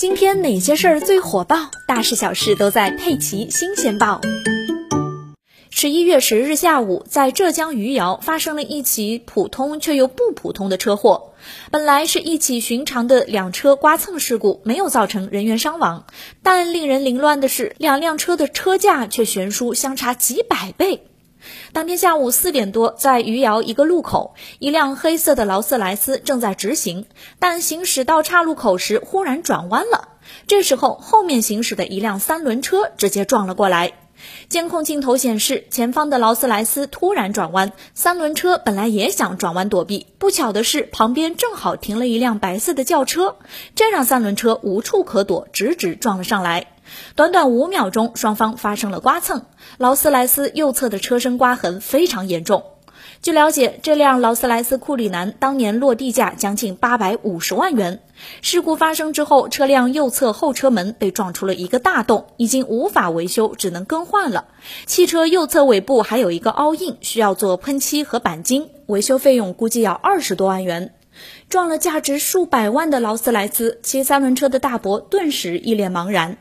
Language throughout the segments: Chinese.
今天哪些事儿最火爆？大事小事都在《佩奇新鲜报》。十一月十日下午，在浙江余姚发生了一起普通却又不普通的车祸。本来是一起寻常的两车刮蹭事故，没有造成人员伤亡。但令人凌乱的是，两辆车的车价却悬殊相差几百倍。当天下午四点多，在余姚一个路口，一辆黑色的劳斯莱斯正在直行，但行驶到岔路口时忽然转弯了。这时候，后面行驶的一辆三轮车直接撞了过来。监控镜头显示，前方的劳斯莱斯突然转弯，三轮车本来也想转弯躲避，不巧的是旁边正好停了一辆白色的轿车，这让三轮车无处可躲，直直撞了上来。短短五秒钟，双方发生了刮蹭，劳斯莱斯右侧的车身刮痕非常严重。据了解，这辆劳斯莱斯库里南当年落地价将近八百五十万元。事故发生之后，车辆右侧后车门被撞出了一个大洞，已经无法维修，只能更换了。汽车右侧尾部还有一个凹印，需要做喷漆和钣金，维修费用估计要二十多万元。撞了价值数百万的劳斯莱斯，骑三轮车的大伯顿时一脸茫然。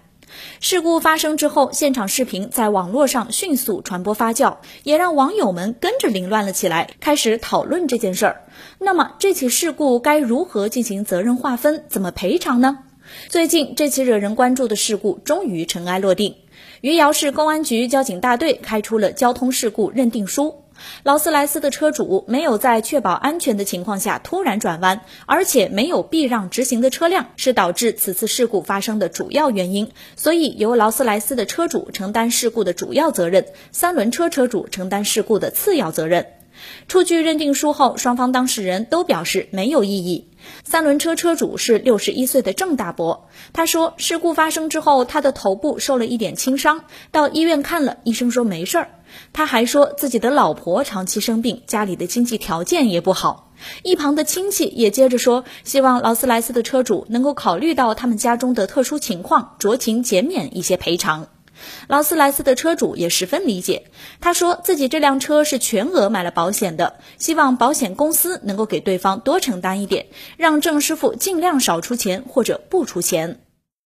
事故发生之后，现场视频在网络上迅速传播发酵，也让网友们跟着凌乱了起来，开始讨论这件事儿。那么，这起事故该如何进行责任划分，怎么赔偿呢？最近，这起惹人关注的事故终于尘埃落定，余姚市公安局交警大队开出了交通事故认定书。劳斯莱斯的车主没有在确保安全的情况下突然转弯，而且没有避让直行的车辆，是导致此次事故发生的主要原因。所以由劳斯莱斯的车主承担事故的主要责任，三轮车车主承担事故的次要责任。出具认定书后，双方当事人都表示没有异议。三轮车车主是六十一岁的郑大伯，他说事故发生之后，他的头部受了一点轻伤，到医院看了，医生说没事儿。他还说自己的老婆长期生病，家里的经济条件也不好。一旁的亲戚也接着说，希望劳斯莱斯的车主能够考虑到他们家中的特殊情况，酌情减免一些赔偿。劳斯莱斯的车主也十分理解，他说自己这辆车是全额买了保险的，希望保险公司能够给对方多承担一点，让郑师傅尽量少出钱或者不出钱。